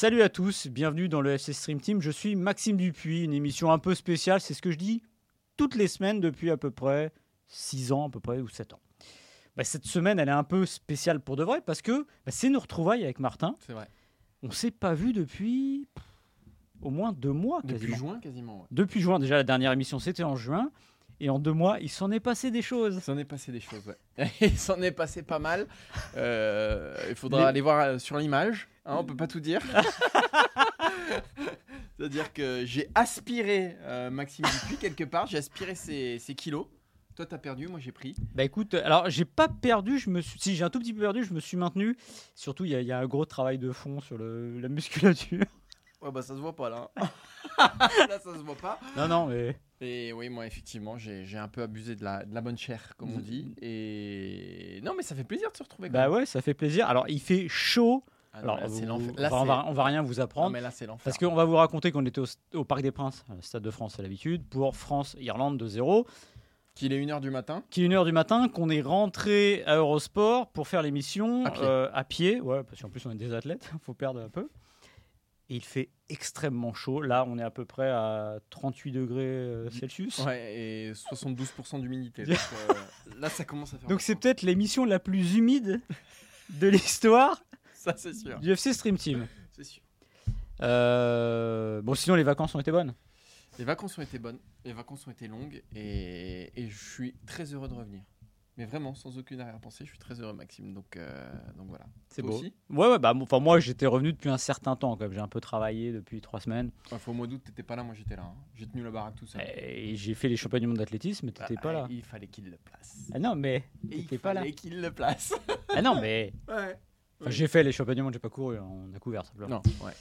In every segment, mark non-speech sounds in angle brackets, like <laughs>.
Salut à tous, bienvenue dans le FC Stream Team. Je suis Maxime Dupuis, une émission un peu spéciale, c'est ce que je dis toutes les semaines depuis à peu près 6 ans, à peu près, ou 7 ans. Bah, cette semaine, elle est un peu spéciale pour de vrai parce que bah, c'est nos retrouvailles avec Martin. C'est vrai. On s'est pas vu depuis pff, au moins deux mois Depuis quasiment. juin, quasiment. ouais. Depuis juin, déjà la dernière émission c'était en juin. Et en deux mois, il s'en est passé des choses. Il s'en est passé des choses, ouais. <laughs> Il s'en est passé pas mal. Euh, il faudra Les- aller voir euh, sur l'image. hein, on peut pas tout dire. <laughs> C'est-à-dire que j'ai aspiré euh, Maxime Dupuis quelque part. J'ai aspiré ses, ses kilos. Toi, t'as perdu, moi j'ai pris. Bah écoute, alors j'ai pas perdu, je me suis, si j'ai un tout petit peu perdu, je me suis maintenu. Surtout, il y, a- il y a un gros travail de fond sur le- la musculature. <laughs> Ouais, bah ça se voit pas là. <laughs> là, ça se voit pas. Non, non, mais Et oui, moi, effectivement, j'ai j'ai un peu abusé de la, de la bonne chair, comme on dit. Et non, mais ça fait plaisir de se retrouver. quand bah même. ouais, ça fait plaisir. Alors il fait chaud. Ah non, Alors là, c'est vous- l'enfer. enfin, Là, on, c'est- va, on va rien vous Non, apprendre. mais là, c'est l'enfer. Parce qu'on va vous raconter qu'on était au, au Parc des Princes, euh, Stade de France à l'habitude, pour France-Irlande 2-0. Qu'il est 1h du matin. Qu'il est 1h du matin, qu'on est rentré à Eurosport pour faire l'émission À pied. euh, à pied. Ouais, parce qu'en plus on est des athlètes, <laughs> faut perdre un peu. Et il fait extrêmement chaud. Là, on est à peu près à 38 degrés euh, Celsius. Ouais, et 72% d'humidité. <laughs> Donc euh, là, ça commence à faire. Donc c'est peut-être l'émission la plus humide de l'histoire <laughs> Ça, c'est sûr. du FC Stream Team. C'est sûr. Euh, bon, sinon les vacances ont été bonnes. Les vacances ont été bonnes, les vacances ont été longues, et, et je suis très heureux de revenir. Mais vraiment, sans aucune arrière-pensée, je suis très heureux, Maxime. Donc, euh, donc voilà. C'est beau. aussi? Ouais, ouais, bah, enfin, moi j'étais revenu depuis un certain temps. J'ai un peu travaillé depuis trois semaines. Faut au mois d'août, t'étais pas là, moi j'étais là. hein. J'ai tenu la baraque tout seul. Et j'ai fait les championnats du monde d'athlétisme, mais t'étais Ah, pas là. Il fallait qu'il le place. Ah non, mais il t'étais pas là. fallait qu'il le place. Ah non, mais <laughs> ouais. Enfin, j'ai fait les championnats du monde, j'ai pas couru, hein, on a couvert simplement. Non, ouais.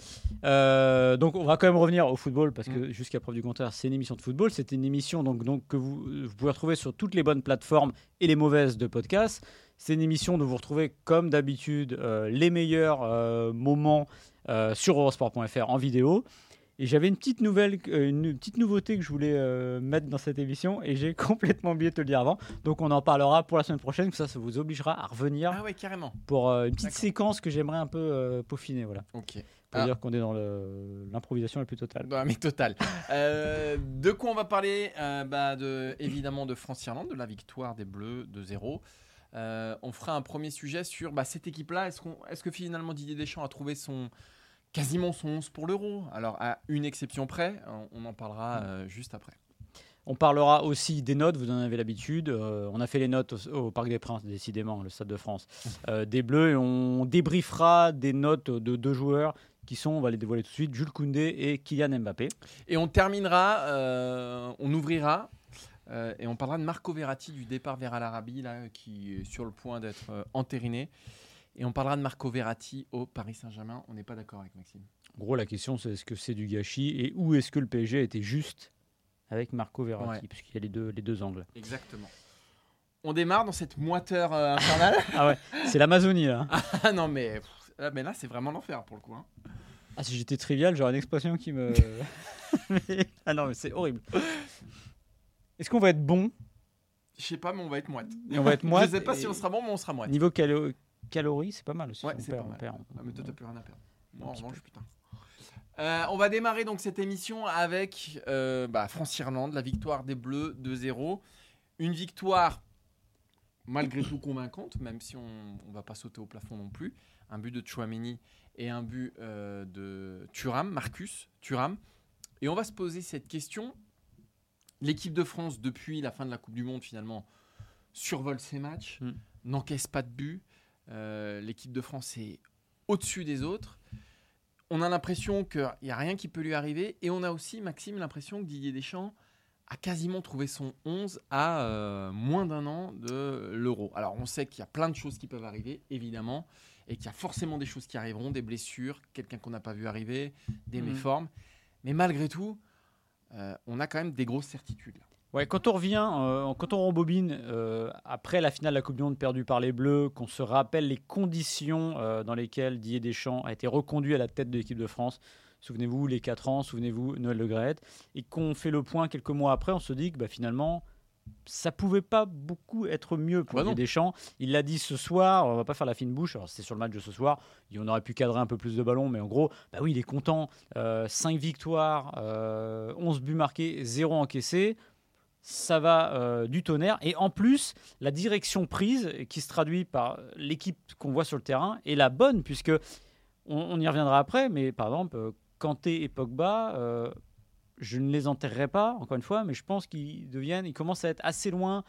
Euh, donc on va quand même revenir au football parce Mm. que jusqu'à preuve du contraire, c'est une émission de football. C'est une émission donc, donc que vous, vous pouvez retrouver sur toutes les bonnes plateformes et les mauvaises de podcast. C'est une émission dont vous retrouvez comme d'habitude euh, les meilleurs euh, moments sur eurosport.fr en vidéo. Et j'avais une petite nouvelle, euh, une petite nouveauté que je voulais euh, mettre dans cette émission et j'ai <laughs> complètement oublié de te le dire avant. Donc on en parlera pour la semaine prochaine. Ça, ça vous obligera à revenir Ah ouais, carrément. pour euh, une petite séquence que j'aimerais un peu euh, peaufiner. Voilà. Ok. Pour Ah. dire qu'on est dans l'improvisation la plus totale. Non, mais total. <laughs> Euh, de quoi on va parler? Bah, de, Évidemment de France-Irlande, de la victoire des Bleus de 0. Euh, on fera un premier sujet sur bah, cette équipe-là. Est-ce qu'on- est-ce que finalement Didier Deschamps a trouvé son quasiment son 11 pour l'Euro Alors, à une exception près, on, en parlera euh, juste après. On parlera aussi des notes, vous en avez l'habitude. Euh, on a fait les notes au, au Parc des Princes, décidément, le Stade de France, <laughs> euh, des Bleus. Et on débriefera des notes de deux joueurs qui sont, on va les dévoiler tout de suite, Jules Koundé et Kylian Mbappé. Et on terminera, euh, on ouvrira. euh, et on parlera de Marco Verratti du départ vers l'Arabie là qui est sur le point d'être euh, entériné et on parlera de Marco Verratti au Paris Saint-Germain on n'est pas d'accord avec Maxime En gros, la question, c'est est-ce que c'est du gâchis et où est-ce que le PSG était juste avec Marco Verratti Ouais. Puisqu'il y a les deux, les deux angles. Exactement. On démarre dans cette moiteur euh, infernale. <laughs> Ah ouais, c'est l'Amazonie là. <laughs> ah non, mais, pff, mais là, c'est vraiment l'enfer pour le coup. hein. Ah, si j'étais trivial, j'aurais une expression qui me. Mais- <laughs> ah non, mais c'est horrible. Est-ce qu'on va être bon? Je sais pas, mais on va être moite. et on va être moite Je sais pas et- si on sera bon, mais on sera moite. Niveau calo- calories, c'est pas mal aussi. Ouais, on c'est pas on mal. perd. Ah, mais toi, t'as plus rien à perdre. Moi, en petit revanche, putain. Euh, on va démarrer donc cette émission avec euh, bah, France-Irlande, la victoire des Bleus 2-0. Une victoire malgré tout convaincante, même si on ne va pas sauter au plafond non plus. Un but de Chouameni et un but euh, de Thuram, Marcus Thuram. Et on va se poser cette question l'équipe de France, depuis la fin de la Coupe du Monde, finalement, survole ses matchs, Mm. n'encaisse pas de but. Euh, l'équipe de France est au-dessus des autres. On a l'impression qu'il n'y a rien qui peut lui arriver. Et on a aussi, Maxime, l'impression que Didier Deschamps a quasiment trouvé son 11 à euh, moins d'un an de l'euro. Alors on sait qu'il y a plein de choses qui peuvent arriver, évidemment, et qu'il y a forcément des choses qui arriveront, des blessures, quelqu'un qu'on n'a pas vu arriver, des Mhm. méformes. Mais malgré tout, euh, on a quand même des grosses certitudes. là. Ouais, quand on revient, euh, quand on rembobine euh, après la finale de la Coupe du Monde perdue par les Bleus, qu'on se rappelle les conditions euh, dans lesquelles Didier Deschamps a été reconduit à la tête de l'équipe de France, souvenez-vous les 4 ans, souvenez-vous Noël Le Graët, et qu'on fait le point quelques mois après, on se dit que bah, finalement ça pouvait pas beaucoup être mieux pour Bah. Didier Deschamps. Il l'a dit ce soir, on va pas faire la fine bouche, alors c'est sur le match de ce soir, on aurait pu cadrer un peu plus de ballons, mais en gros, bah oui, il est content. 5 victoires, euh, 11 buts marqués, 0 encaissés ça va euh, du tonnerre. Et en plus, la direction prise, qui se traduit par l'équipe qu'on voit sur le terrain, est la bonne, puisque on, y reviendra après, mais par exemple, euh, Kanté et Pogba, euh, je ne les enterrerai pas, encore une fois, mais je pense qu'ils deviennent, ils commencent à être assez loin.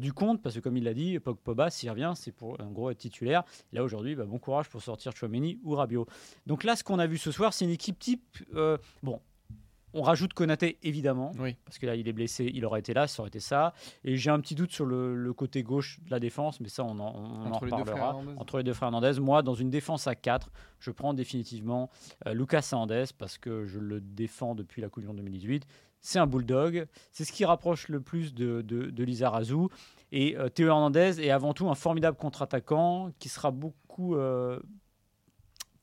du compte, parce que comme il l'a dit, Pog- Pogba, s'il revient, c'est pour en gros être titulaire. Là aujourd'hui, bah, bon courage pour sortir Chouameni ou Rabiot. Donc là, ce qu'on a vu ce soir, c'est une équipe type. bon, on rajoute Konaté évidemment, Oui. parce que là il est blessé, il aurait été là, ça aurait été ça. Et j'ai un petit doute sur le, le côté gauche de la défense, mais ça on en, on Entre les deux frères reparlera. Entre les deux frères Hernandez, moi dans une défense à 4, je prends définitivement euh, Lucas Hernandez parce que je le défends depuis la Coupe du Monde 2018. C'est un bulldog, c'est ce qui rapproche le plus de, de, de Lisa Razou. Et euh, Théo Hernandez est avant tout un formidable contre-attaquant qui sera beaucoup euh,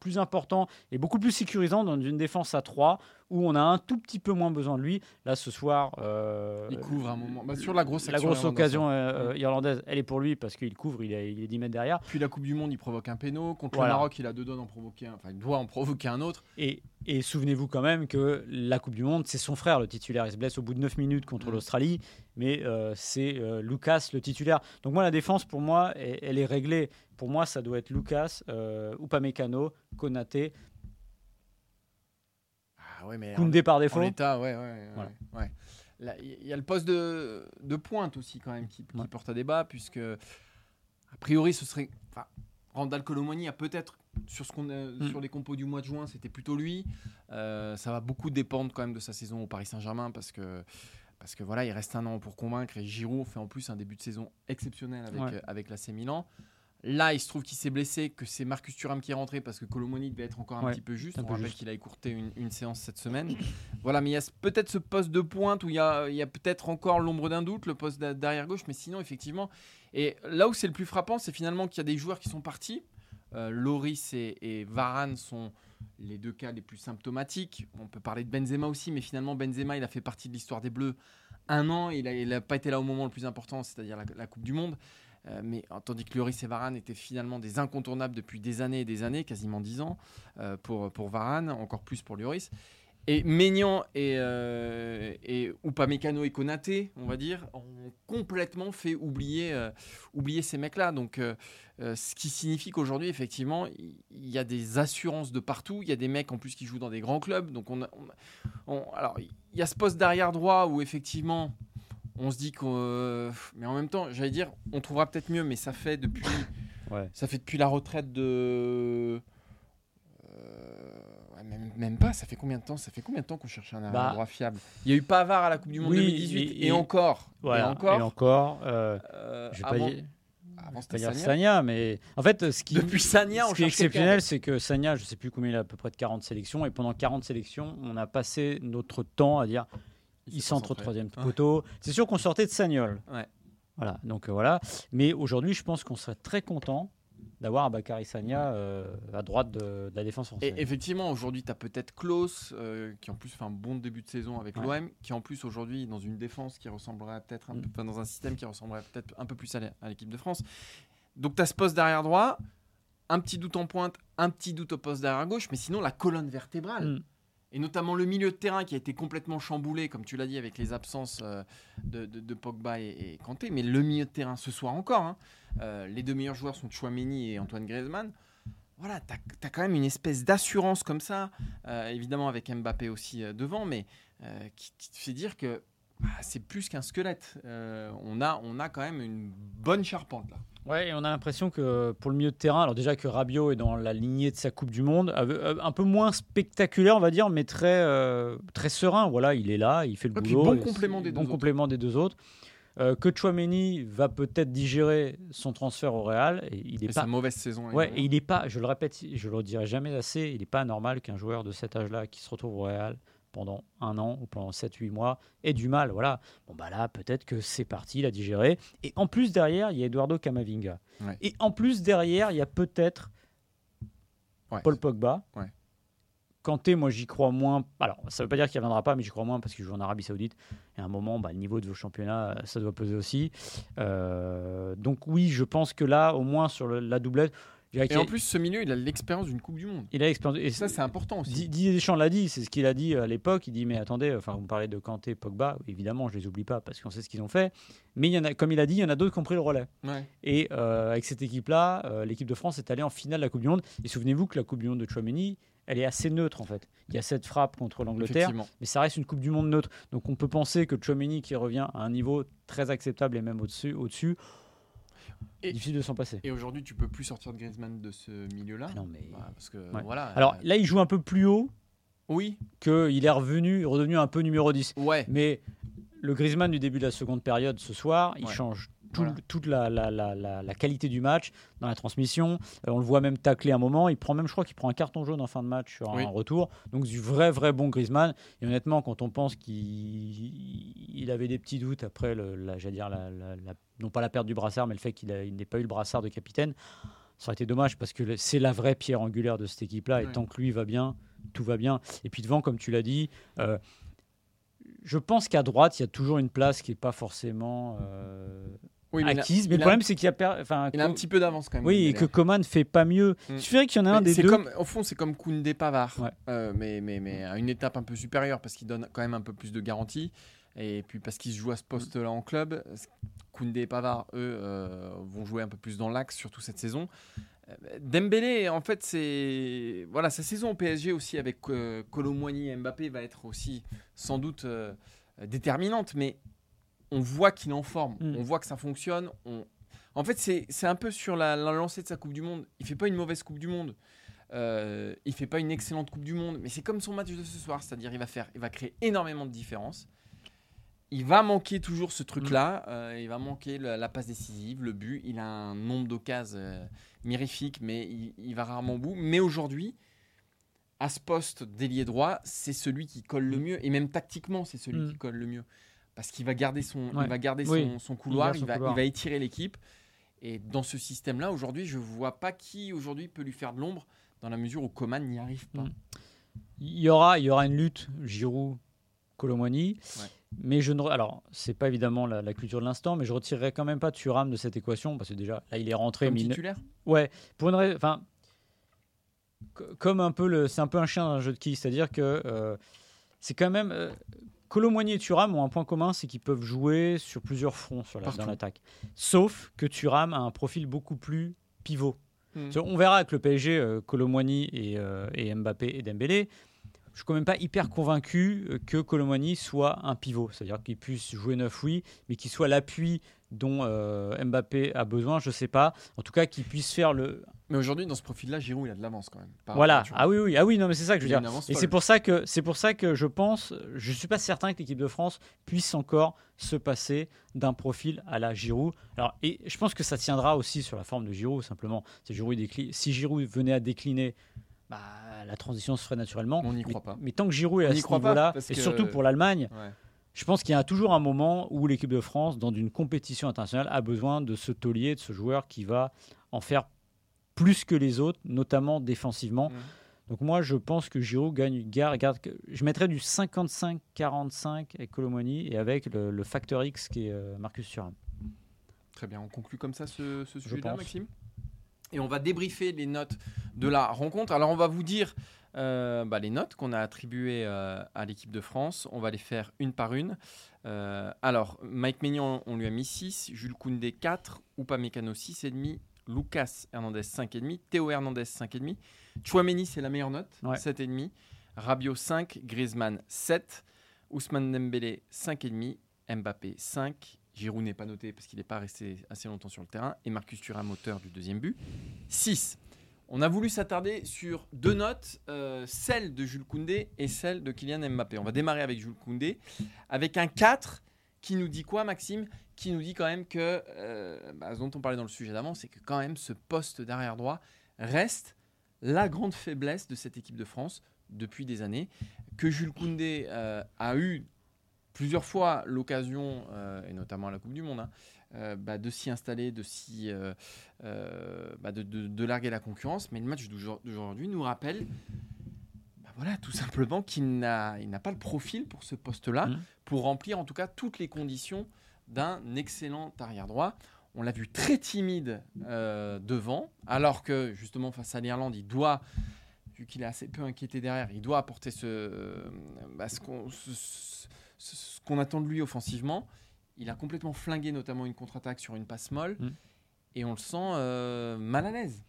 plus important et beaucoup plus sécurisant dans une défense à 3 où on a un tout petit peu moins besoin de lui. Là, ce soir, euh, Il couvre un moment. Bah, sur la grosse la occasion hein. euh, euh, irlandaise, elle est pour lui parce qu'il couvre, il est, il est 10 mètres derrière. Puis la Coupe du Monde, il provoque un péno. Contre Voilà. le Maroc, il a deux doigts d'en provoquer un. Enfin, il doit en provoquer un autre. Et, et souvenez-vous quand même que la Coupe du Monde, c'est son frère le titulaire. Il se blesse au bout de 9 minutes contre Mm. l'Australie, mais euh, c'est euh, Lucas le titulaire. Donc moi, la défense, pour moi, elle, elle est réglée. Pour moi, ça doit être Lucas, euh, Upamecano, Konaté, Ah ouais, mais Koundé par en défaut. l'état, ouais, ouais, ouais, Voilà. ouais. Là, Il y a le poste de, de pointe aussi quand même qui, qui Ouais. porte à débat puisque a priori ce serait enfin, Randall Colomoni a peut-être sur ce qu'on Mm. sur les compos du mois de juin c'était plutôt lui Euh, ça va beaucoup dépendre quand même de sa saison au Paris Saint-Germain parce que parce que voilà il reste un an pour convaincre et Giroud fait en plus un début de saison exceptionnel avec Ouais. euh, avec l'AC Milan Là, il se trouve qu'il s'est blessé, que c'est Marcus Thuram qui est rentré parce que Colomoni devait être encore un Ouais, petit peu juste. On peu rappelle qu'il a écourté une, une séance cette semaine. <coughs> Voilà, mais il y a peut-être ce poste de pointe où il y a, il y a peut-être encore l'ombre d'un doute, le poste d'a- d'arrière gauche, mais sinon, effectivement. Et là où c'est le plus frappant, c'est finalement qu'il y a des joueurs qui sont partis. Euh, Loris et, et Varane sont les deux cas les plus symptomatiques. On peut parler de Benzema aussi, mais finalement, Benzema, il a fait partie de l'histoire des Bleus un an. Il n'a pas été là au moment le plus important, c'est-à-dire la, Coupe du Monde. Euh, mais euh, tandis que Loris et Varane étaient finalement des incontournables depuis des années et des années, quasiment dix ans euh, pour, pour Varane, encore plus pour Lloris. Et Maignan et, euh, et Upamecano et Konaté, on va dire, ont complètement fait oublier, euh, oublier ces mecs-là. Donc, euh, euh, ce qui signifie qu'aujourd'hui, effectivement, il y a des assurances de partout. Il y a des mecs en plus qui jouent dans des grands clubs. Donc, on, a- on a- on- alors, il y a ce poste d'arrière droit où effectivement, on se dit qu'on, mais en même temps, j'allais dire, on trouvera peut-être mieux, mais ça fait depuis, Ouais. ça fait depuis la retraite de. Même, même pas, ça fait combien de temps Ça fait combien de temps qu'on cherche un Bah, droit fiable? Il y a eu Pavard à la Coupe du Monde oui, 2018 et- et, et- encore. Voilà. Et encore. Et encore, euh, euh, je vais avant, pas dire, avant, je vais pas c'était dire Sagna. Mais en fait, ce qui, Depuis Sagna, on ce qui est exceptionnel, c'est que Sagna, je sais plus combien il a, à peu près de 40 sélections, et pendant 40 sélections, on a passé notre temps à dire il centre au troisième Ouais. poteau. C'est sûr qu'on sortait de Sagnol. Ouais. Voilà, donc euh, voilà. Mais aujourd'hui, je pense qu'on serait très content d'avoir un Bakary Sagna euh, à droite de, de la défense française. Et effectivement, aujourd'hui, tu as peut-être Klaus, euh, qui en plus fait un bon début de saison avec Ouais. l'OM, qui en plus aujourd'hui dans une défense qui ressemblerait peut-être un Mm. peu, enfin, dans un système qui ressemblerait peut-être un peu plus à à l'équipe de France. Donc tu as ce poste d'arrière droit, un petit doute en pointe, un petit doute au poste d'arrière gauche, mais sinon la colonne vertébrale. Mm. Et notamment le milieu de terrain qui a été complètement chamboulé, comme tu l'as dit, avec les absences euh, de, de- Pogba et, Kanté. Mais le milieu de terrain ce soir encore, hein, euh, les deux meilleurs joueurs sont Chouameni et Antoine Griezmann. Voilà, tu as, quand même une espèce d'assurance comme ça, euh, évidemment avec Mbappé aussi devant, mais qui, te fait dire que bah, c'est plus qu'un squelette. On, a, on a quand même une bonne charpente là. Ouais, et on a l'impression que pour le milieu de terrain, alors déjà que Rabiot est dans la lignée de sa Coupe du Monde, euh, un peu moins spectaculaire, on va dire, mais très, euh, très serein. Voilà, il est là, il fait le puis boulot. bon complément des bon deux complément des deux autres. Euh, que Chouameni va peut-être digérer son transfert au Real. Et il Et est sa pas. mauvaise saison. Ouais, et il n'est pas, je le répète, je le dirai jamais assez, il n'est pas normal qu'un joueur de cet âge-là qui se retrouve au Real pendant un an ou pendant 7-8 mois ait du mal. Voilà. Bon, bah là, peut-être que c'est parti, il a digéré. Et en plus, derrière, il y a Eduardo Camavinga. Ouais. Et en plus, derrière, il y a peut-être Ouais. Paul Pogba. Ouais. Kanté, moi j'y crois moins. Alors, ça ne veut pas dire qu'il ne reviendra pas, mais j'y crois moins parce qu'il joue en Arabie Saoudite. Et à un moment, bah, le niveau de vos championnats, euh, ça doit peser aussi. Euh, donc, oui, je pense que là, au moins sur le- la doublette, Et en plus, ce milieu, il a l'expérience d'une Coupe du Monde. il a l'expérience. Et ça, c'est important aussi. Di- Didier Deschamps l'a dit, c'est ce qu'il a dit à l'époque. Il dit mais attendez, enfin vous me parlez de Kanté, Pogba, évidemment je les oublie pas parce qu'on sait ce qu'ils ont fait. Mais il y en a, comme il a dit, il y en a d'autres qui ont pris le relais. Ouais. Et euh, avec cette équipe-là, euh, l'équipe de France est allée en finale de la Coupe du Monde. Et souvenez-vous que la Coupe du Monde de Chouameni, elle est assez neutre en fait. Il y a cette frappe contre l'Angleterre, mais ça reste une Coupe du Monde neutre. Donc on peut penser que Chouameni qui revient à un niveau très acceptable et même au-dessus, au-dessus, Et- difficile de s'en passer. Et aujourd'hui, tu peux plus sortir de Griezmann de ce milieu-là. Ah non mais Bah, parce que Ouais. voilà. alors euh, là il joue un peu plus haut oui. qu'il est revenu, redevenu un peu numéro 10. Ouais. Mais le Griezmann du début de la seconde période ce soir, il change tout- Voilà. toute la, la- la- la- qualité du match dans la transmission. Euh, on le voit même tacler un moment. Il prend même, je crois qu'il prend un carton jaune en fin de match sur Oui. un retour. Donc du vrai, vrai bon Griezmann. Et honnêtement, quand on pense qu'il il avait des petits doutes après, le, la, dire, non pas la perte du brassard, mais le fait qu'il n'ait pas eu le brassard de capitaine, ça aurait été dommage parce que c'est la vraie pierre angulaire de cette équipe-là. Et tant que lui va bien, tout va bien. Et puis devant, comme tu l'as dit, euh, je pense qu'à droite, il y a toujours une place qui n'est pas forcément euh, Oui, mais a- acquise. Mais le problème, c'est qu'il y a. per- Enfin, Il a un petit peu d'avance quand même. oui, et que Coman ne fait pas mieux. Mm. Il suffirait qu'il y en ait un des deux. comme, au fond, c'est comme Koundé Pavard, Ouais. Euh, mais, mais, mais à une étape un peu supérieure parce qu'il donne quand même un peu plus de garantie. Et puis parce qu'il se joue à ce poste-là en club, Koundé et Pavard, eux, euh, vont jouer un peu plus dans l'axe, surtout cette saison. Euh, Dembélé, en fait, c'est voilà sa saison au PSG aussi avec euh, Colomboigny et Mbappé va être aussi sans doute euh, déterminante, mais on voit qu'il est en forme, Mm. on voit que ça fonctionne. On... En fait, c'est un peu sur la, la lancée de sa Coupe du Monde. Il fait pas une mauvaise Coupe du Monde. Euh, il fait pas une excellente Coupe du Monde, mais c'est comme son match de ce soir, c'est-à-dire il va faire, il va créer énormément de différences. Il va manquer toujours ce truc-là. euh, il va manquer la, la passe décisive, le but. Il a un nombre d'occasions euh, mirifique, mais il, il va rarement au bout. Mais aujourd'hui, à ce poste d'ailier droit, c'est celui qui colle le mieux, et même tactiquement, c'est celui Mm. qui colle le mieux, parce qu'il va garder son, Ouais. il va garder Oui. son, son couloir, il, son va, couloir. il va étirer l'équipe. Et dans ce système-là, aujourd'hui, je vois pas qui aujourd'hui peut lui faire de l'ombre, dans la mesure où Coman n'y arrive pas. Mm. Il y aura, il y aura une lutte Giroud, Colomwani. Ouais. Mais je ne. Alors, c'est pas évidemment la, la culture de l'instant, mais je retirerai quand même pas Thuram de cette équation parce que déjà, là, il est rentré. Comme mais ne- titulaire Ouais, pour une. Enfin, co- comme un peu le. C'est un peu un chien dans un jeu de qui, c'est-à-dire que euh, c'est quand même. Euh, Colomboigny et Thuram ont un point commun, c'est qu'ils peuvent jouer sur plusieurs fronts sur la, dans l'attaque. Sauf que Thuram a un profil beaucoup plus pivot. Hmm. On verra avec le PSG, euh, Colomboigny et, euh, et Mbappé et Dembélé. Je suis quand même pas hyper convaincu euh, que Colomboigny soit un pivot, c'est-à-dire qu'il puisse jouer neuf, oui, mais qu'il soit l'appui dont euh, Mbappé a besoin, je sais pas. En tout cas, qu'il puisse faire le, Mais aujourd'hui, dans ce profil-là, Giroud, il a de l'avance quand même. voilà. Ah oui, oui, ah oui, non, mais c'est ça que je veux dire. Et c'est pour ça que c'est pour ça que je pense, je suis pas certain que l'équipe de France puisse encore se passer d'un profil à la Giroud. Alors, et je pense que ça tiendra aussi sur la forme de Giroud simplement. Si Giroud, décline- si Giroud venait à décliner, bah, la transition se ferait naturellement. On n'y croit pas. Mais tant que Giroud est à ce niveau-là, et surtout pour l'Allemagne, Ouais. Je pense qu'il y a toujours un moment où l'équipe de France, dans une compétition internationale, a besoin de ce taulier, de ce joueur qui va en faire plus que les autres, notamment défensivement. Mhm. Donc moi, je pense que Giroud gagne. Garde, garde- je mettrais du 55-45 avec Colomoni et avec le, le facteur X qui est euh, Marcus Thuram. Très bien, on conclut comme ça ce, ce sujet-là. Maxime? Et on va débriefer les notes de la rencontre. Alors, on va vous dire euh, bah, les notes qu'on a attribuées euh, à l'équipe de France. On va les faire une par une. Euh, alors, Mike Maignan, on lui a mis 6, Jules Koundé 4, Upamecano 6,5, Lucas Hernandez 5,5, Théo Hernandez 5,5, Chouameni, c'est la meilleure note, Ouais. 7,5, Rabiot 5, Griezmann 7, Ousmane Dembélé 5,5 Mbappé 5, Giroud n'est pas noté parce qu'il n'est pas resté assez longtemps sur le terrain, et Marcus Thuram auteur du deuxième but. 6. On a voulu s'attarder sur deux notes, euh, celle de Jules Koundé et celle de Kylian Mbappé. On va démarrer avec Jules Koundé, avec un 4 qui nous dit quoi, Maxime? Qui nous dit quand même que, euh, bah, ce dont on parlait dans le sujet d'avant, c'est que quand même ce poste d'arrière droit reste la grande faiblesse de cette équipe de France depuis des années, que Jules Koundé euh, a eu plusieurs fois l'occasion, et notamment à la Coupe du Monde, hein, bah, de s'y installer, de, s'y, euh, euh, bah, de, de- de larguer la concurrence. Mais le match d'aujourd'hui nous rappelle bah, voilà, tout simplement qu'il n'a, il n'a pas le profil pour ce poste-là, Mhm. pour remplir en tout cas toutes les conditions d'un excellent arrière-droit. On l'a vu très timide euh, devant, alors que justement face à l'Irlande, il doit, vu qu'il est assez peu inquiété derrière, il doit apporter ce, bah, ce qu'on ce- ce- ce qu'on attend de lui offensivement. Il a complètement flingué notamment une contre-attaque sur une passe molle, Mm. et on le sent euh, mal à l'aise.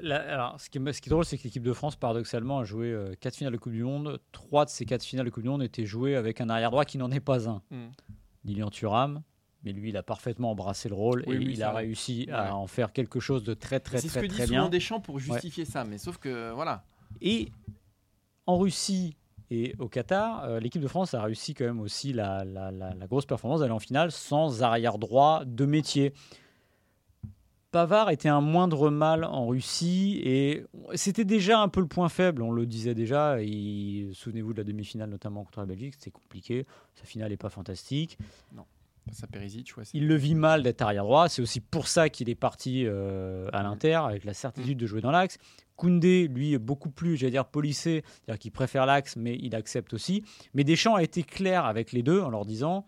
Là, alors, ce qui, est, ce qui est drôle, c'est que l'équipe de France, paradoxalement, a joué 4 finales de Coupe du Monde. Trois de ces 4 finales de Coupe du Monde étaient jouées avec un arrière droit qui n'en est pas un. Mm. Lilian Thuram, mais lui, il a parfaitement embrassé le rôle Oui, et oui, il a réussi Ouais. à en faire quelque chose de très, très, C'est ce très, que dit très souvent bien. Deschamps pour justifier ça, mais sauf que voilà. Et en Russie et au Qatar, euh, l'équipe de France a réussi quand même aussi la, la- la- la grosse performance d'aller en finale sans arrière droit de métier. Pavard était un moindre mal en Russie et c'était déjà un peu le point faible, on le disait déjà. Souvenez-vous de la demi-finale, notamment contre la Belgique, c'était compliqué. Sa finale n'est pas fantastique. Face à Perisic, ouais, Il le vit mal d'être arrière droit. C'est aussi pour ça qu'il est parti euh, à l'Inter avec la certitude de jouer dans l'axe. Koundé, lui, est beaucoup plus, j'allais dire, polissé, c'est-à-dire qu'il préfère l'axe, mais il accepte aussi. Mais Deschamps a été clair avec les deux en leur disant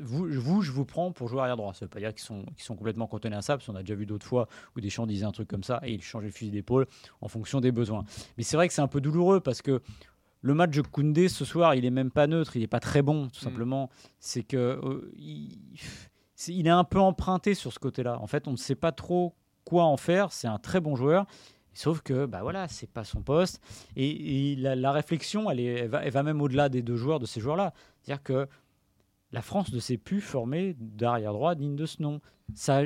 vous, vous je vous prends pour jouer arrière droit. Ça ne veut pas dire qu'ils sont, complètement cantonnés à ça, parce qu'on a déjà vu d'autres fois où Deschamps disait un truc comme ça et il changeait le fusil d'épaule en fonction des besoins. Mais c'est vrai que c'est un peu douloureux parce que le match de Koundé ce soir, il est même pas neutre, il est pas très bon, tout Mm. simplement. C'est que euh, il est un peu emprunté sur ce côté-là. En fait, on ne sait pas trop quoi en faire. C'est un très bon joueur. Sauf que, bah voilà, c'est pas son poste. Et, la, la réflexion, elle, va, même au-delà des deux joueurs, de ces joueurs-là. C'est-à-dire que la France ne s'est plus formée d'arrière droit digne de ce nom. Ça,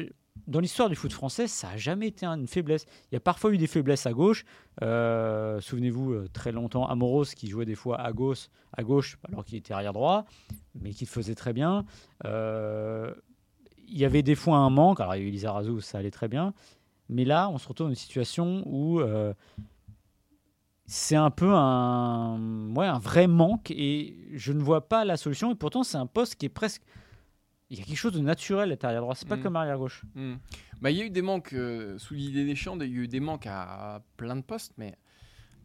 dans l'histoire du foot français, ça n'a jamais été une faiblesse. Il y a parfois eu des faiblesses à gauche. Euh, Souvenez-vous, euh, très longtemps, Amoros qui jouait des fois à gauche, à gauche alors qu'il était arrière droit, mais qui le faisait très bien. Euh, il y avait des fois un manque. Alors, il y a ça allait très bien. Mais là, on se retrouve dans une situation où euh, c'est un peu un, ouais, un vrai manque et je ne vois pas la solution. Et pourtant, c'est un poste qui est presque. Il y a quelque chose de naturel à arrière droit. C'est pas Mm. comme arrière gauche. Hmm. Bah, il y a eu des manques euh, sous l'idée des champs, il y a eu des manques à, à plein de postes, mais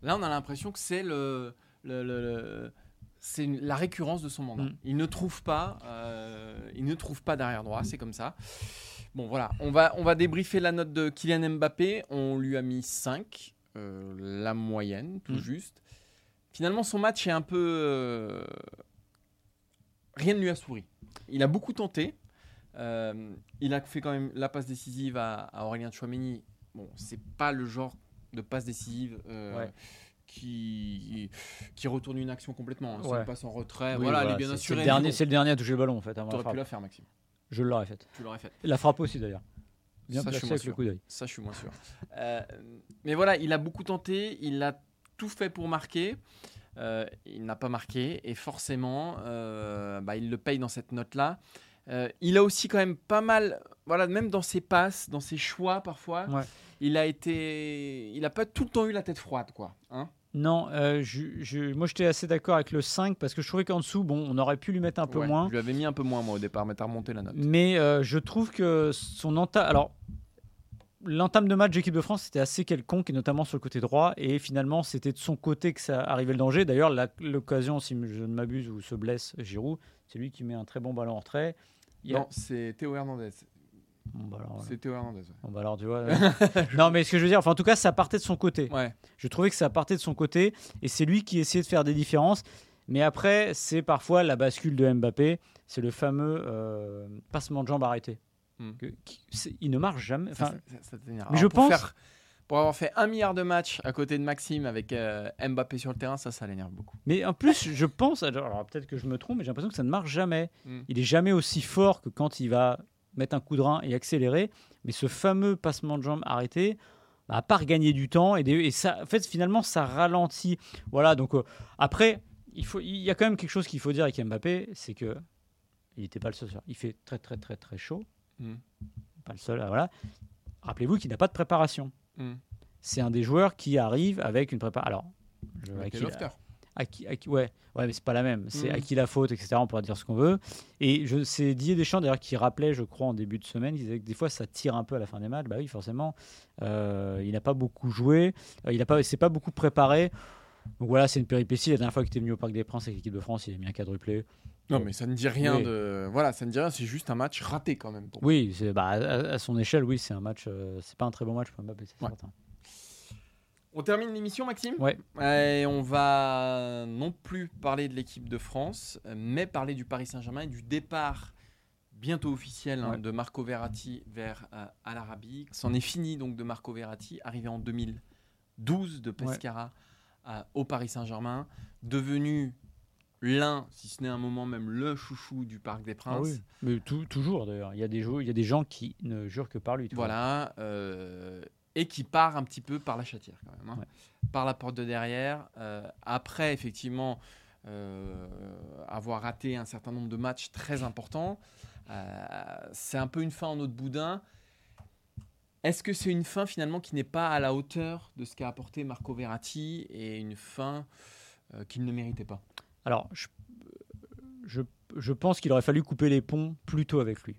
là on a l'impression que c'est le, le- le- le- c'est la récurrence de son mandat. Mm. Il ne trouve pas, euh, il ne trouve pas derrière droit, c'est comme ça. Bon voilà, on va, on va débriefer la note de Kylian Mbappé. On lui a mis 5, euh, la moyenne, tout Mm. juste. Finalement, son match est un peu, euh, rien ne lui a souri. Il a beaucoup tenté. Euh, il a fait quand même la passe décisive à, à Aurélien Chouameni. Bon, c'est pas le genre de passe décisive Ouais. qui, qui retourne une action complètement. hein. C'est une passe en retrait. Oui, voilà, est bien c'est- le dernier, le dernier à toucher le ballon en fait. T'aurais pu la faire, Maxime. Je l'aurais fait. Tu l'aurais fait. La frappe aussi d'ailleurs. Bien Ça, je suis avec le sûr. coup d'œil. Ça, je suis moins sûr. Euh, mais voilà, il a beaucoup tenté, il a tout fait pour marquer. Euh, il n'a pas marqué et forcément, euh, bah, il le paye dans cette note-là. Il a aussi quand même pas mal, voilà, même dans ses passes, dans ses choix parfois, Ouais. il a été, il a pas tout le temps eu la tête froide, quoi. Hein Non, euh, je- je- moi j'étais assez d'accord avec le 5 parce que je trouvais qu'en dessous, bon, on aurait pu lui mettre un peu Ouais, moins. Je lui avais mis un peu moins moi au départ, mais t'as remonté la note. Mais euh, je trouve que son entame. Alors, l'entame de match d'équipe de France c'était assez quelconque, et notamment sur le côté droit. Et finalement, c'était de son côté que ça arrivait le danger. D'ailleurs, l'occasion, si je ne m'abuse, où se blesse Giroud, c'est lui qui met un très bon ballon en retrait. Il y a- Non, c'est Théo Hernandez. Bon, bah alors, Théo Hernandez. ouais. bon, bah alors, tu vois. <laughs> euh, non, mais ce que je veux dire, enfin, en tout cas, ça partait de son côté. Ouais. Je trouvais que ça partait de son côté et c'est lui qui essayait de faire des différences. Mais après, c'est parfois la bascule de Mbappé. C'est le fameux euh, passement de jambe arrêté. Hmm. Que- qui- c'est- il ne marche jamais. Ça, Enfin, ça- ça t'énerve. mais Alors, je pour pense- faire- pour avoir fait un milliard de matchs à côté de Maxime avec euh, Mbappé sur le terrain, ça, ça l'énerve beaucoup. Mais en plus, je pense, alors alors peut-être que je me trompe, mais j'ai l'impression que ça ne marche jamais. Mm. Il est jamais aussi fort que quand il va mettre un coup de rein et accélérer. Mais ce fameux passement de jambe arrêté, bah, à part gagner du temps et, des- et ça, en fait, finalement, ça ralentit. Voilà. Donc euh, après, il faut, il y a quand même quelque chose qu'il faut dire avec Mbappé, c'est que il n'était pas le seul. Il fait très très très très chaud. Mm. Pas le seul. Voilà. Rappelez-vous qu'il n'a pas de préparation. Mm. C'est un des joueurs qui arrive avec une préparation. Alors, je- Avec. À qui, à qui- ouais, ouais, mais c'est pas la même. C'est Mhm. à qui la faute, etc. On pourra dire ce qu'on veut. Et je, c'est Didier Deschamps d'ailleurs qui rappelait, je crois, en début de semaine, il disait que des fois ça tire un peu à la fin des matchs. Bah oui, forcément, euh, il n'a pas beaucoup joué, euh, il a pas, s'est pas beaucoup préparé. Donc voilà, c'est une péripétie. La dernière fois qu'il était venu au Parc des Princes avec l'équipe de France, il a mis un quadruplé. Non, mais ça ne dit rien Oui. de. Voilà, ça ne dit rien, c'est juste un match raté quand même. pour- Oui, c'est, bah, à, à son échelle, oui, c'est un match. euh, c'est pas un très bon match pour Mbappé, c'est Ouais. certain. On termine l'émission, Maxime? Ouais. Et on va non plus parler de l'équipe de France, mais parler du Paris Saint-Germain et du départ bientôt officiel hein, Ouais. de Marco Verratti vers euh, Al Arabi. C'en est fini donc de Marco Verratti, arrivé en 2012 de Pescara à- au Paris Saint-Germain, devenu l'un, si ce n'est un moment même le chouchou du Parc des Princes. Ah oui. Mais tout- toujours d'ailleurs. Il y, a des il y a des gens qui ne jurent que par lui. Voilà, euh, et qui part un petit peu par la chatière quand même, hein. Ouais. par la porte de derrière. euh, après, effectivement, euh, avoir raté un certain nombre de matchs très importants, euh, c'est un peu une fin en eau de boudin. Est-ce que c'est une fin finalement qui n'est pas à la hauteur de ce qu'a apporté Marco Verratti et une fin qu'il ne méritait pas? Alors, je, je, je pense qu'il aurait fallu couper les ponts plus tôt avec lui.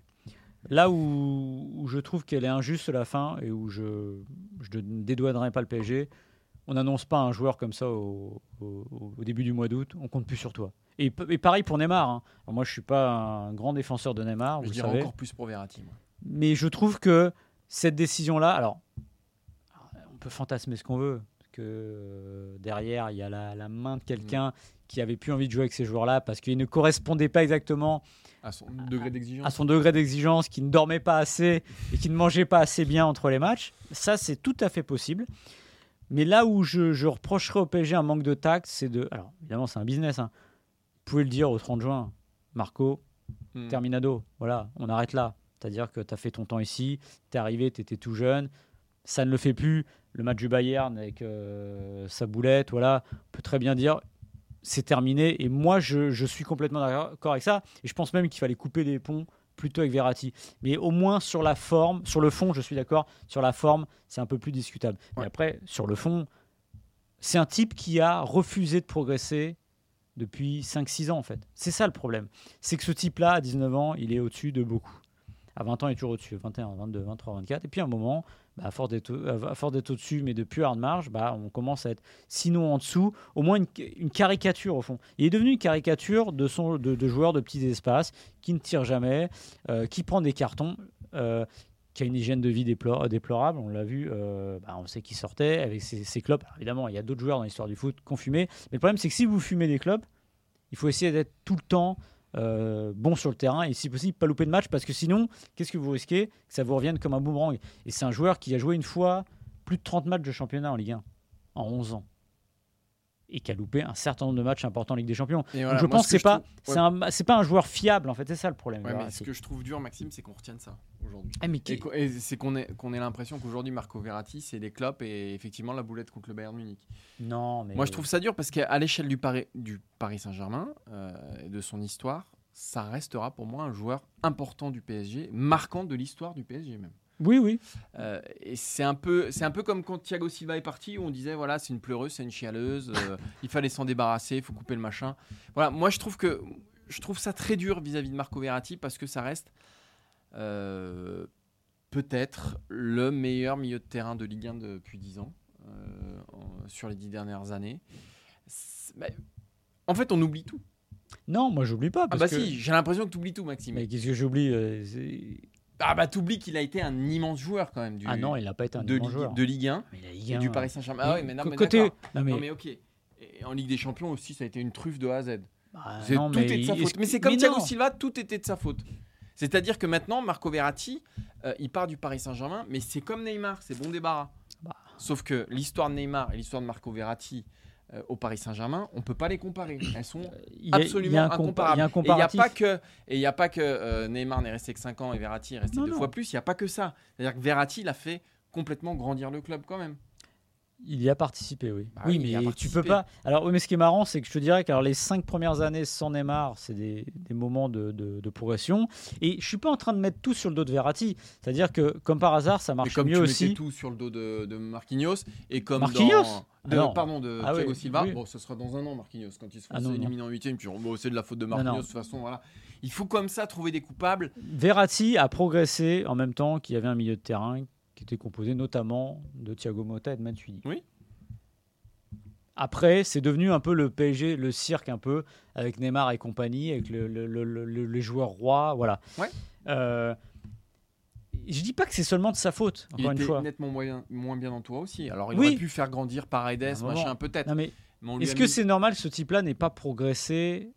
Là où, où je trouve qu'elle est injuste la fin et où je, je ne dédouanerai pas le PSG, on n'annonce pas un joueur comme ça au, au- au début du mois d'août, on compte plus sur toi. Et, pareil pour Neymar. hein. Moi, je suis pas un grand défenseur de Neymar, Je vous dirais savez. encore plus pour Verratti. moi. Mais je trouve que cette décision-là, alors, on peut fantasmer ce qu'on veut, que euh, derrière, il y a la, la main de quelqu'un qui avait plus envie de jouer avec ces joueurs-là parce qu'il ne correspondait pas exactement À son degré d'exigence. à son degré d'exigence, qui ne dormait pas assez et qui ne mangeait pas assez bien entre les matchs. Ça, c'est tout à fait possible. Mais là où je, je reprocherais au PSG un manque de tact, c'est de. Alors, évidemment, c'est un business. hein. Vous pouvez le dire au 30 juin. Marco, Hmm. terminado. Voilà, on arrête là. C'est-à-dire que tu as fait ton temps ici, tu es arrivé, tu étais tout jeune. Ça ne le fait plus. Le match du Bayern avec euh, sa boulette, voilà, on peut très bien dire c'est terminé. Et moi, je, je suis complètement d'accord avec ça. Et je pense même qu'il fallait couper les ponts plutôt avec Verratti. Mais au moins sur la forme, sur le fond, je suis d'accord. Sur la forme, c'est un peu plus discutable. Mais après, sur le fond, c'est un type qui a refusé de progresser depuis 5-6 ans en fait. C'est ça le problème. C'est que ce type-là, à 19 ans, il est au-dessus de beaucoup. À 20 ans, il est toujours au-dessus. 21, 22, 23, 24. Et puis à un moment, bah, à force d'être au- à force d'être au-dessus, mais de plus hard marge, bah, on commence à être sinon en dessous, au moins une, caricature au fond. Il est devenu une caricature de, son, de, joueur de petits espaces qui ne tire jamais, euh, qui prend des cartons. euh, qui a une hygiène de vie déplor- déplorable, on l'a vu, euh, bah, on sait qu'il sortait avec ses, ses clopes. Évidemment, il y a d'autres joueurs dans l'histoire du foot qui ont fumé, mais le problème c'est que si vous fumez des clopes, il faut essayer d'être tout le temps euh, bon sur le terrain et si possible pas louper de match parce que sinon, qu'est-ce que vous risquez? Que ça vous revienne comme un boomerang. Et c'est un joueur qui a joué une fois plus de 30 matchs de championnat en Ligue 1 en 11 ans et qui a loupé un certain nombre de matchs importants en Ligue des Champions. Donc je moi, pense ce que c'est pas, trouve- c'est un- c'est pas un joueur fiable en fait, c'est ça le problème. Ouais, mais Verratti. ce que je trouve dur, Maxime, c'est qu'on retienne ça aujourd'hui. Ah, Et Et c'est qu'on ait, qu'on ait l'impression qu'aujourd'hui, Marco Verratti, c'est des clopes et effectivement la boulette contre le Bayern Munich. Non, mais Moi, je trouve ça dur parce qu'à l'échelle du Paris, du Paris Saint-Germain euh, et de son histoire, ça restera pour moi un joueur important du PSG, marquant de l'histoire du PSG même. Oui, oui. Euh, et c'est un peu, c'est un peu comme quand Thiago Silva est parti, où on disait voilà, c'est une pleureuse, c'est une chialeuse, euh, il fallait s'en débarrasser, il faut couper le machin. Voilà, moi je trouve que je trouve ça très dur vis-à-vis de Marco Verratti parce que ça reste euh, peut-être le meilleur milieu de terrain de Ligue 1 depuis 10 ans, en- sur les 10 dernières années. Bah, en fait, on oublie tout. Non, moi j'oublie pas. Ah bah que... si, j'ai l'impression que tu oublies tout, Maxime. Mais qu'est-ce que j'oublie Ah bah t'oublies qu'il a été un immense joueur quand même du, Ah non, il n'a pas été un de, immense Ligue, joueur. de Ligue 1 Mais la Ligue et 1, du Paris Saint-Germain. Ah oui, mais non, mais côté. Non, mais, Non mais ok. Et en Ligue des Champions aussi, ça a été une truffe de A à Z. bah, non, tout mais est de sa faute. Mais c'est comme mais Thiago. Silva, tout était de sa faute. C'est-à-dire que maintenant, Marco Verratti, euh, il part du Paris Saint-Germain, mais c'est comme Neymar, c'est bon débarras. Bah. Sauf que l'histoire de Neymar et l'histoire de Marco Verratti au Paris Saint-Germain, on peut pas les comparer. Elles sont a- y absolument incomparables. il n'y a pas que, et il a pas que euh, Neymar n'est resté que 5 ans et Verratti est resté Non, deux non. fois plus. Il n'y a pas que ça. C'est-à-dire que Verratti, il a fait complètement grandir le club quand même. Il y a participé, oui. Bah oui, mais tu peux pas. Alors, oui, mais ce qui est marrant, c'est que je te dirais que alors, les cinq premières années sans Neymar, c'est des, des moments de, de- de progression. Et je suis pas en train de mettre tout sur le dos de Verratti. C'est-à-dire que, comme par hasard, ça Et marche comme mieux tu aussi. tout sur le dos de, de Marquinhos et comme Marquinhos dans, Ah de- pardon de Ah Thiago oui, Silva, oui. bon, ce sera dans un an Marquinhos quand ils seront Ah non, non. éliminés en huitième. Puis bon, c'est de la faute de Non, Marquinhos non. de toute façon. Voilà, il faut comme ça trouver des coupables. Verratti a progressé en même temps qu'il y avait un milieu de terrain qui était composé notamment de Thiago Motta et de Matuidi. Oui. Après, c'est devenu un peu le PSG, le cirque un peu, avec Neymar et compagnie, avec le- le- le- le- le- les joueurs rois, voilà. Ouais. Euh, je dis pas que c'est seulement de sa faute, Il une était fois. nettement moins, moins bien entouré aussi. Alors il Oui. aurait pu faire grandir Paredes, machin peut-être. Mais Mais est-ce que mis- c'est normal ce type-là n'ait pas progressé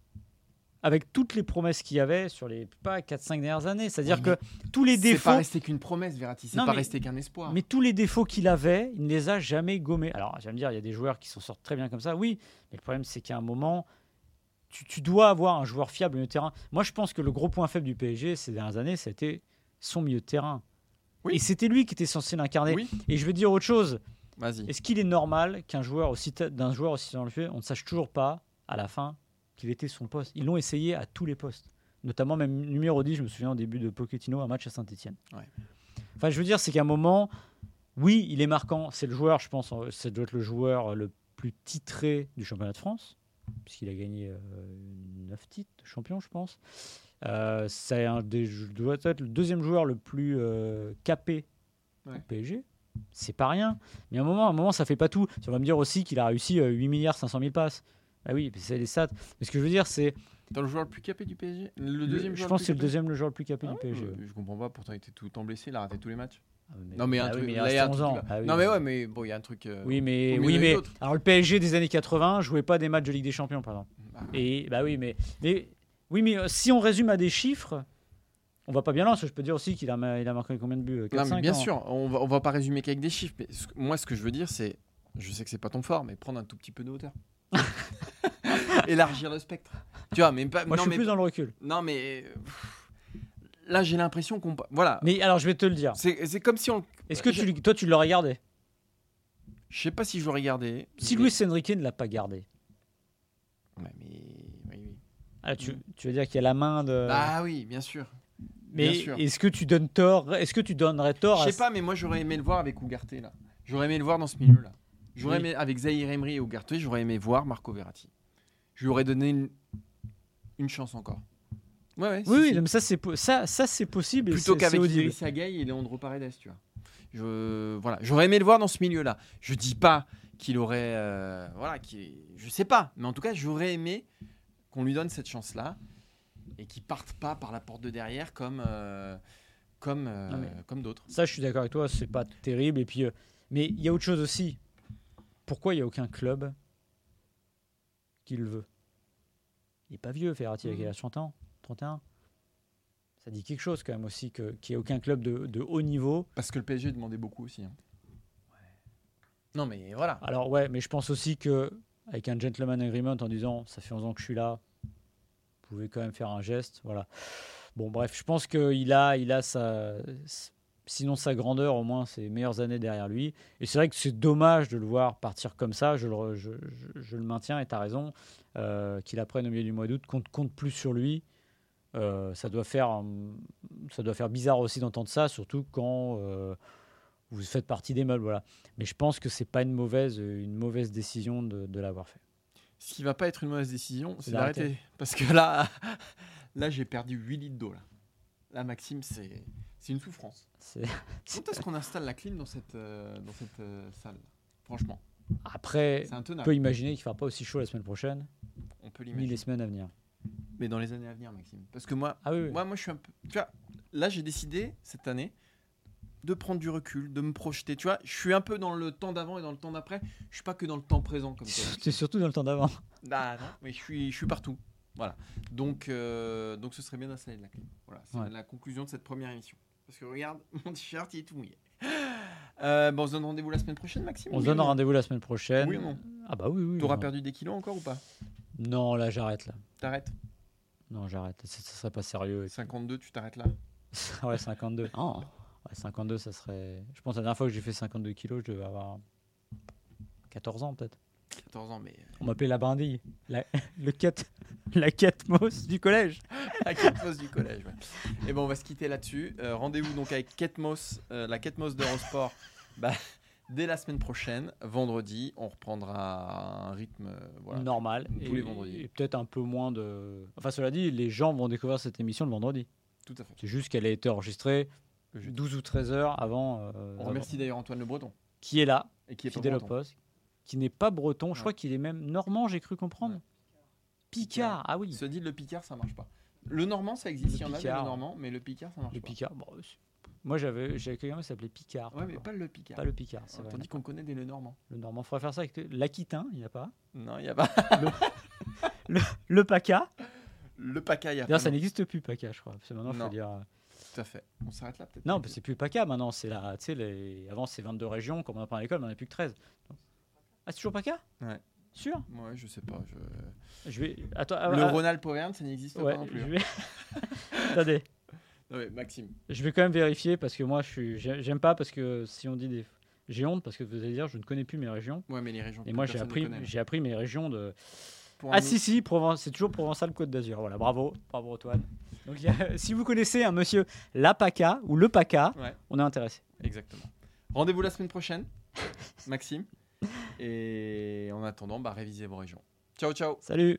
avec toutes les promesses qu'il y avait sur les pas 4-5 dernières années C'est-à-dire Oui, que tous les C'est défauts. pas resté qu'une promesse, Verratti. C'est pas mais- resté qu'un espoir. Mais tous les défauts qu'il avait, il ne les a jamais gommés. Alors, tu vas me dire, il y a des joueurs qui s'en sortent très bien comme ça, oui. Mais le problème, c'est qu'à un moment, tu, tu dois avoir un joueur fiable au milieu de terrain. Moi, je pense que le gros point faible du PSG ces dernières années, c'était son milieu de terrain. Oui. Et c'était lui qui était censé l'incarner. Oui. Et je vais dire autre chose. Est-ce qu'il est normal qu'un joueur aussi d'un joueur aussi talentueux, on ne sache toujours pas à la fin qu'il était son poste Ils l'ont essayé à tous les postes, notamment même numéro 10. Je me souviens au début de Pochettino, un match à Saint-Etienne. Ouais. Enfin, je veux dire, c'est qu'à un moment, oui, il est marquant. C'est le joueur, je pense, euh, ça doit être le joueur le plus titré du championnat de France, puisqu'il a gagné 9 titres de champion, je pense. Euh, c'est un des, doit être le deuxième joueur le plus euh, capé Ouais. au PSG. C'est pas rien. Mais à un moment, à un moment, ça fait pas tout. Tu vas me dire aussi qu'il a réussi euh, 8 milliards 500 000 passes. Ah oui, c'est les stats. Mais ce que je veux dire, c'est. T'as le joueur le plus capé du PSG Le le- deuxième Je joueur pense que c'est le capé deuxième le joueur le plus capé Ah du PSG. ouais. Je, comprends pas, pourtant il était tout le temps blessé, il a raté tous les matchs. Ah, mais- non mais un oui, truc, mais il là, il y a un reste truc 11 qui ans. va- oui. Non mais ouais, mais bon, il y a un truc. euh, Oui, mais, oui, mais alors le PSG des années 80 jouait pas des matchs de Ligue des Champions, par exemple. bah, Et bah oui, mais, mais oui, mais euh, si on résume à des chiffres, on va pas bien loin. Parce que je peux dire aussi qu'il a, il a marqué combien de buts euh, 4, Non, mais 5 bien ans. sûr, on va, on va pas résumer qu'avec des chiffres. Mais ce- moi, ce que je veux dire, c'est, je sais que c'est pas ton fort, mais prendre un tout petit peu de hauteur, <laughs> élargir le spectre. Tu vois, mais pas. Moi, non, je suis mais, plus dans le recul. non, mais là, j'ai l'impression qu'on, voilà, Mais alors, je vais te le dire. c'est, comme si on. Est-ce que tu, toi, tu l'aurais gardé Je sais pas si je l'aurais regardé. Si mais- Luis Enrique ne l'a pas gardé, Ouais, mais oui, oui. ah, tu, tu veux dire qu'il y a la main de. Bah oui, bien sûr. mais est-ce que tu donnes tort Est-ce que tu donnerais tort Je à sais pas, mais moi, j'aurais aimé le voir avec Ougarté là. J'aurais aimé le voir dans ce milieu-là. J'aurais Oui. aimé avec Zahir Emery et Ougarté, j'aurais aimé voir Marco Verratti. Je lui aurais donné une, une chance encore. Ouais, ouais. si, Oui, oui, mais ça c'est ça, ça c'est possible. plutôt qu'avec Gueye et Leandro Paredes, tu vois. Je, voilà, j'aurais aimé le voir dans ce milieu-là. Je dis pas qu'il aurait, euh, voilà, qu'il, je sais pas, mais en tout cas, j'aurais aimé qu'on lui donne cette chance-là et qu'il parte pas par la porte de derrière comme, euh, comme, euh, comme d'autres. Ça, je suis d'accord avec toi, c'est pas terrible. Et puis, euh, mais il y a autre chose aussi. Pourquoi il n'y a aucun club qui le veut? Il n'est pas vieux, Ferrati, avec Mhm. il a 30 ans, 31. Ça dit quelque chose quand même aussi que- qu'il n'y ait aucun club de, de haut niveau. Parce que le PSG demandait beaucoup aussi. hein. Non, mais voilà. Alors ouais, mais je pense aussi que avec un gentleman agreement en disant ça fait 11 ans que je suis là, vous pouvez quand même faire un geste, voilà. Bon bref, je pense qu'il a, il a sa, sinon sa grandeur, au moins ses meilleures années derrière lui. Et c'est vrai que c'est dommage de le voir partir comme ça. Je le, re- je, je- je le maintiens et tu as raison. euh, qu'il apprenne au milieu du mois d'août, qu'on ne compte plus sur lui. Euh, ça, doit faire, hum, ça doit faire bizarre aussi d'entendre ça, surtout quand euh, vous faites partie des meubles. Voilà. Mais je pense que c'est pas une mauvaise, une mauvaise décision de, de l'avoir fait. Ce qui va pas être une mauvaise décision, c'est d'arrêter. Parce que là, <laughs> là j'ai perdu 8 litres d'eau. Là, là Maxime, c'est c'est une souffrance. C'est- <laughs> Quand est-ce qu'on installe la clim dans cette, euh, dans cette euh, salle Franchement, Après, on peut imaginer qu'il ne fera pas aussi chaud la semaine prochaine, On peut ni l'imaginer. les semaines à venir. Mais dans les années à venir, Maxime. Parce que moi, Ah oui, oui. moi, moi, je suis un peu. Tu vois, là, j'ai décidé cette année de prendre du recul, de me projeter. Tu vois, je suis un peu dans le temps d'avant et dans le temps d'après. Je suis pas que dans le temps présent comme toi. <laughs> C'est surtout dans le temps d'avant. Ah non, mais je suis, je suis partout. Voilà. Donc, euh, donc ce serait bien d'installer de la clim. Voilà, c'est Ouais. la conclusion de cette première émission. Parce que regarde, <laughs> mon t-shirt, il est tout mouillé. Euh, bon, on se donne rendez-vous la semaine prochaine, Maxime On se donne rendez-vous la semaine prochaine. Oui ou non Ah bah oui, oui. T'auras perdu des kilos encore ou pas? Non, là j'arrête là. T'arrêtes? Non, j'arrête. Ça, ça serait pas sérieux. 52, tu t'arrêtes là <laughs> ouais, 52. Oh. Ouais, 52, ça serait. Je pense que la dernière fois que j'ai fait 52 kilos, je devais avoir 14 ans peut-être. 14 ans, mais On m'appelait la brindille. La, <laughs> le cat, <laughs> la Catmos du collège. <laughs> la Ketmos du collège. ouais. Et bon, on va se quitter là-dessus. Euh, Rendez-vous donc avec Ketmos, euh, la Ketmos d'Eurosport, bah, dès la semaine prochaine, vendredi. On reprendra un rythme. euh, voilà. Normal. Tous et, les vendredis. Et peut-être un peu moins de. Enfin, cela dit, les gens vont découvrir cette émission le vendredi. Tout à fait. C'est juste qu'elle a été enregistrée Le jeudi. 12 ou 13 heures avant. euh, On remercie d'ailleurs Antoine Le Breton, Qui est là, et qui est fidèle au poste, qui n'est pas breton. Je Ouais. crois qu'il est même normand, j'ai cru comprendre. Ouais. Picard, ah oui. Se dit le Picard, ça marche pas. Le Normand, ça existe, Le il y en a des, Picard. le Normand, mais le Picard, ça marche Le pas. Picard. Bon, c'est- moi, j'avais quelqu'un qui s'appelait Picard. Ouais, mais pas le Picard. Pas le Picard, c'est vrai. Tandis qu'on connaît des le Normand. Le normand, faudrait faire ça avec le- l'Aquitain, il n'y a pas. Non, il n'y a pas. <laughs> Le PACA. Le PACA, il y a pas. ça n'existe plus, PACA, je crois. Parce que maintenant, il faut dire. euh, Tout à fait. On s'arrête là peut-être Non, mais c'est plus PACA maintenant. C'est la, les... Avant, c'est 22 régions, comme on apprend à l'école, on n'en a plus que 13. Ah, c'est toujours PACA Ouais. Sûr Ouais, je sais pas. je- Je vais. Attends, ah, le ah, Rhône-Alpes Auvergne, ça n'existe ouais, pas non plus. je hein. vais. <laughs> Attendez, Non, mais Maxime. je vais quand même vérifier parce que moi, je suis. j'ai- J'aime pas parce que si on dit des. J'ai honte parce que vous allez dire, je ne connais plus mes régions. Ouais, mais les régions. Et moi, j'ai appris, j'ai appris mes régions de. Pour Ah si si, Provence, c'est toujours Provençal Côte d'Azur. Voilà, bravo, bravo Antoine. Donc a- <laughs> si vous connaissez un monsieur La PACA ou le PACA, Ouais, on est intéressé. exactement. Rendez-vous la semaine prochaine, Maxime. Et en attendant, bah, révisez vos régions. Ciao, ciao. Salut.